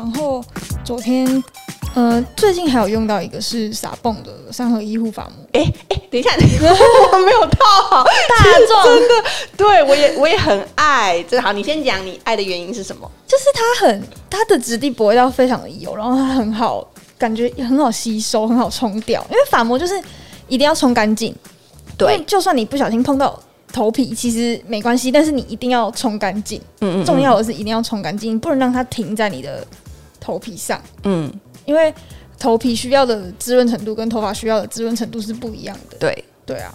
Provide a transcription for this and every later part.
然后昨天，呃，最近还有用到一个是撒泵的三合一护发膜。哎哎，等一下，我没有套好，大壮真的，对我也我也很爱。这好，你先讲你爱的原因是什么？就是它很它的质地不会到非常的油，然后它很好，感觉很好吸收，很好冲掉。因为发膜就是一定要冲干净，对，就算你不小心碰到。头皮其实没关系，但是你一定要冲干净。嗯，嗯嗯，重要的是一定要冲干净，不能让它停在你的头皮上。嗯，因为头皮需要的滋润程度跟头发需要的滋润程度是不一样的。对，对啊。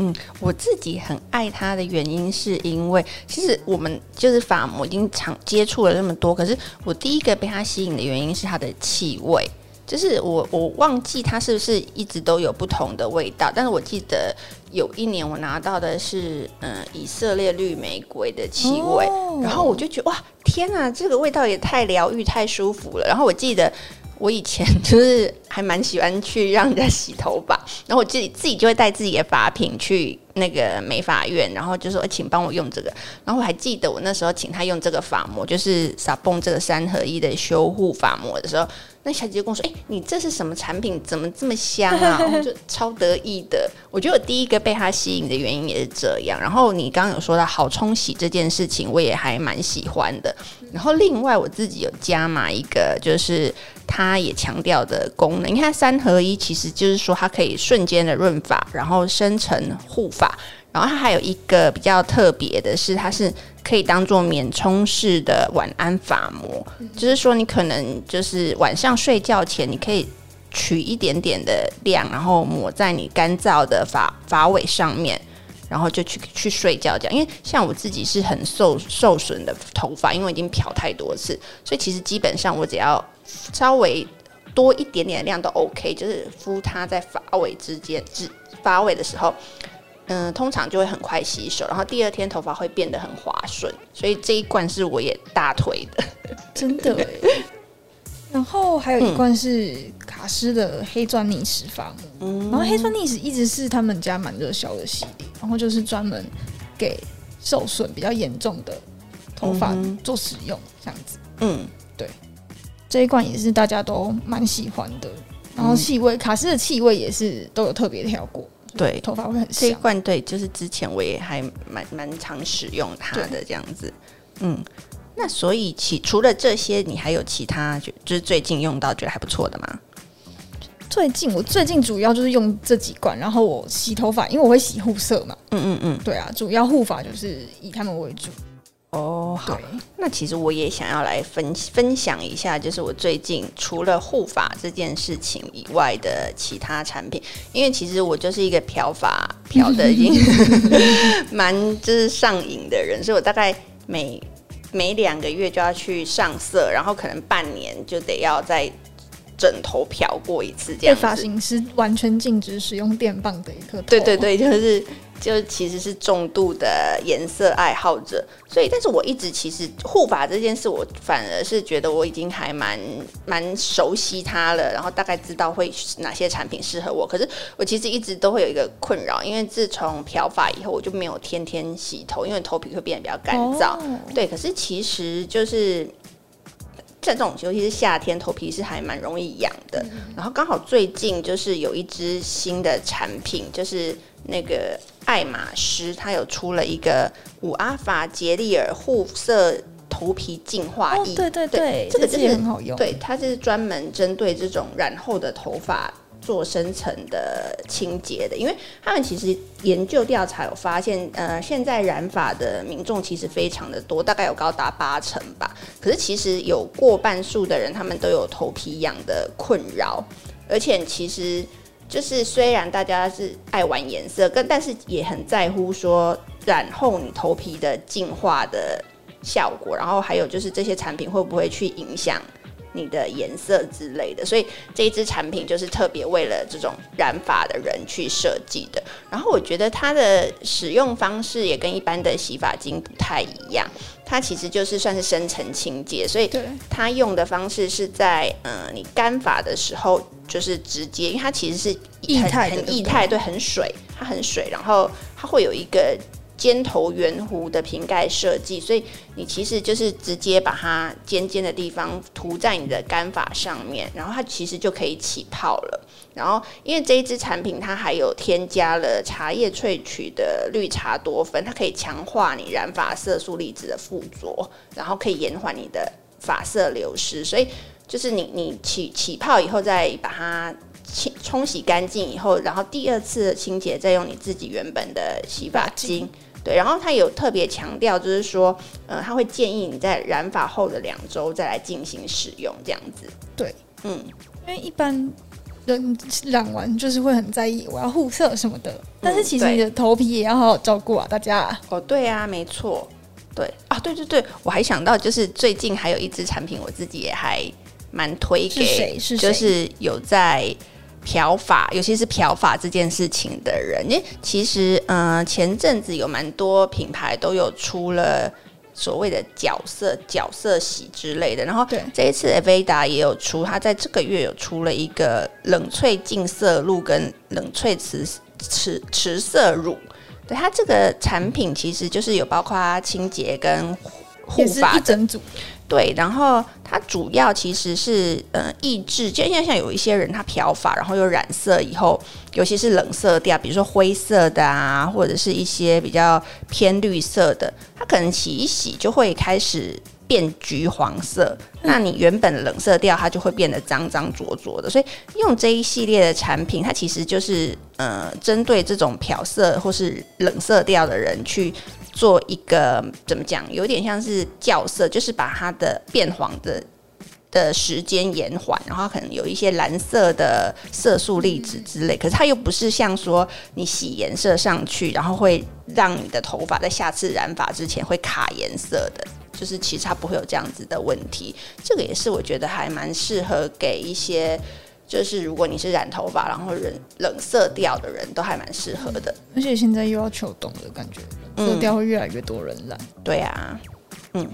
嗯，我自己很爱它的原因是因为，其实我们就是发膜已经常接触了那么多，可是我第一个被它吸引的原因是它的气味。就是我我忘记它是不是一直都有不同的味道，但是我记得有一年我拿到的是嗯以色列绿玫瑰的气味，哦、然后我就觉得哇天啊，这个味道也太疗愈太舒服了。然后我记得我以前 就是还蛮喜欢去让人家洗头发，然后我自己自己就会带自己的发品去那个美发院，然后就说请帮我用这个。然后我还记得我那时候请他用这个发膜，就是撒蹦这个三合一的修护发膜的时候。那小姐姐跟我说：“哎、欸，你这是什么产品？怎么这么香啊？” 我就超得意的。我觉得我第一个被它吸引的原因也是这样。然后你刚刚有说到好冲洗这件事情，我也还蛮喜欢的。然后另外我自己有加码一个，就是它也强调的功能。你看三合一，其实就是说它可以瞬间的润发，然后深层护发。然后它还有一个比较特别的是，它是可以当做免冲式的晚安发膜，就是说你可能就是晚上睡觉前，你可以取一点点的量，然后抹在你干燥的发发尾上面，然后就去去睡觉这样。因为像我自己是很受受损的头发，因为我已经漂太多次，所以其实基本上我只要稍微多一点点的量都 OK，就是敷它在发尾之间，至发尾的时候。嗯，通常就会很快吸收，然后第二天头发会变得很滑顺，所以这一罐是我也大推的，真的。然后还有一罐是卡诗的黑钻逆时发膜，嗯、然后黑钻逆时一直是他们家蛮热销的系列，然后就是专门给受损比较严重的头发做使用，这样子。嗯，对，这一罐也是大家都蛮喜欢的，然后气味、嗯、卡诗的气味也是都有特别挑过。对，头发会很香。这一罐对，就是之前我也还蛮蛮常使用它的这样子。嗯，那所以其除了这些，你还有其他就就是最近用到觉得还不错的吗？最近我最近主要就是用这几罐，然后我洗头发，因为我会洗护色嘛。嗯嗯嗯，对啊，主要护发就是以他们为主。哦，好，那其实我也想要来分分享一下，就是我最近除了护发这件事情以外的其他产品，因为其实我就是一个漂发漂的已经 蛮就是上瘾的人，所以我大概每每两个月就要去上色，然后可能半年就得要再枕头漂过一次，这样。发型师完全禁止使用电棒的一个。对对对，就是。就其实是重度的颜色爱好者，所以但是我一直其实护发这件事，我反而是觉得我已经还蛮蛮熟悉它了，然后大概知道会哪些产品适合我。可是我其实一直都会有一个困扰，因为自从漂发以后，我就没有天天洗头，因为头皮会变得比较干燥。哦、对，可是其实就是像这种，尤其是夏天，头皮是还蛮容易痒的。嗯、然后刚好最近就是有一支新的产品，就是那个。爱马仕，它有出了一个五阿法杰利尔护色头皮净化液。哦，对对对，对这个真的很好用。对，它是专门针对这种染后的头发做深层的清洁的。因为他们其实研究调查有发现，呃，现在染发的民众其实非常的多，大概有高达八成吧。可是其实有过半数的人，他们都有头皮痒的困扰，而且其实。就是虽然大家是爱玩颜色，跟但是也很在乎说染后你头皮的净化的效果，然后还有就是这些产品会不会去影响你的颜色之类的，所以这一支产品就是特别为了这种染发的人去设计的。然后我觉得它的使用方式也跟一般的洗发精不太一样，它其实就是算是深层清洁，所以它用的方式是在嗯你干发的时候就是直接，因为它其实是液态很液态，对，很水，它很水，然后它会有一个尖头圆弧的瓶盖设计，所以你其实就是直接把它尖尖的地方涂在你的干发上面，然后它其实就可以起泡了。然后因为这一支产品它还有添加了茶叶萃取的绿茶多酚，它可以强化你染发色素粒子的附着，然后可以延缓你的发色流失。所以就是你你起起泡以后再把它。清冲洗干净以后，然后第二次清洁再用你自己原本的洗发精，对。然后他有特别强调，就是说，呃，他会建议你在染发后的两周再来进行使用，这样子。对，嗯，因为一般人染完就是会很在意我要护色什么的，但是其实你的头皮也要好好照顾啊，大家。哦，对啊，没错，对啊，对对对，我还想到就是最近还有一支产品，我自己也还蛮推给，是谁？是谁？就是有在。漂发，尤其是漂发这件事情的人，因为其实，嗯、呃，前阵子有蛮多品牌都有出了所谓的角色角色洗之类的，然后这一次 Aveda 也有出，它在这个月有出了一个冷萃净色露跟冷萃持持持色乳，对，它这个产品其实就是有包括清洁跟护发一整组。对，然后它主要其实是呃抑制，就像像有一些人他漂发，然后又染色以后，尤其是冷色调，比如说灰色的啊，或者是一些比较偏绿色的，它可能洗一洗就会开始变橘黄色。那你原本冷色调，它就会变得脏脏浊浊的。所以用这一系列的产品，它其实就是呃针对这种漂色或是冷色调的人去。做一个怎么讲，有点像是校色，就是把它的变黄的的时间延缓，然后可能有一些蓝色的色素粒子之类。可是它又不是像说你洗颜色上去，然后会让你的头发在下次染发之前会卡颜色的，就是其实它不会有这样子的问题。这个也是我觉得还蛮适合给一些。就是如果你是染头发，然后冷冷色调的人都还蛮适合的，而且现在又要秋冬的感觉，色调会越来越多人染。嗯、对啊，嗯，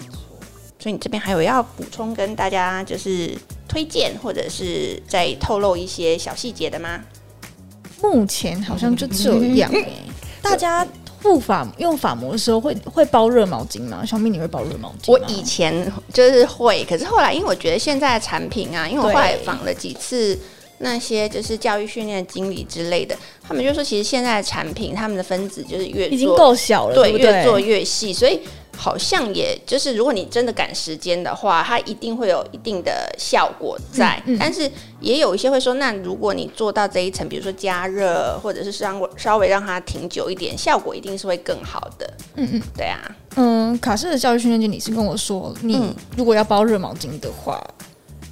所以你这边还有要补充跟大家就是推荐，或者是再透露一些小细节的吗？目前好像就这样、欸、大家护发用发膜的时候会会包热毛巾吗？小蜜你会包热毛巾？我以前就是会，可是后来因为我觉得现在的产品啊，因为我后来仿了几次那些就是教育训练经理之类的，他们就说其实现在的产品他们的分子就是越做已经够小了，对，对，对，越做越细，所以。好像也就是，如果你真的赶时间的话，它一定会有一定的效果在。嗯嗯、但是也有一些会说，那如果你做到这一层，比如说加热，或者是稍微稍微让它停久一点，效果一定是会更好的。嗯嗯，对啊。嗯，卡诗的教育训练经理是跟我说，你如果要包热毛巾的话，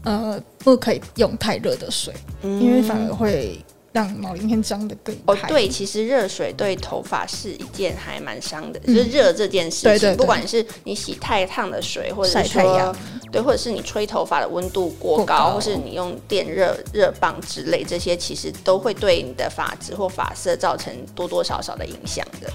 呃，不可以用太热的水，嗯、因为反而会。让毛鳞片脏的更快。哦，对，其实热水对头发是一件还蛮伤的，嗯、就是热这件事情，不管是你洗太烫的水，或者是说，太对，或者是你吹头发的温度过高，过高或是你用电热热棒之类，这些其实都会对你的发质或发色造成多多少少的影响的。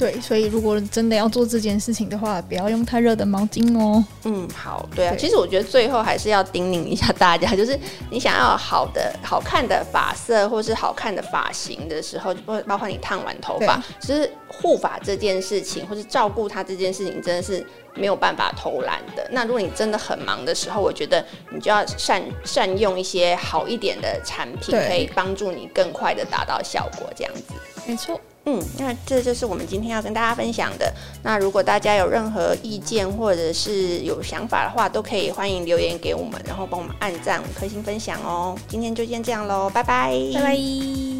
对，所以如果真的要做这件事情的话，不要用太热的毛巾哦。嗯，好，对啊。对，其实我觉得最后还是要叮咛一下大家，就是你想要好的、好看的发色，或是好看的发型的时候，就包包括你烫完头发，其实护发这件事情，或是照顾它这件事情，真的是没有办法偷懒的。那如果你真的很忙的时候，我觉得你就要善善用一些好一点的产品，可以帮助你更快的达到效果，这样子。没错。嗯，那这就是我们今天要跟大家分享的。那如果大家有任何意见或者是有想法的话，都可以欢迎留言给我们，然后帮我们按赞五颗星分享哦。今天就先这样喽，拜拜，拜拜。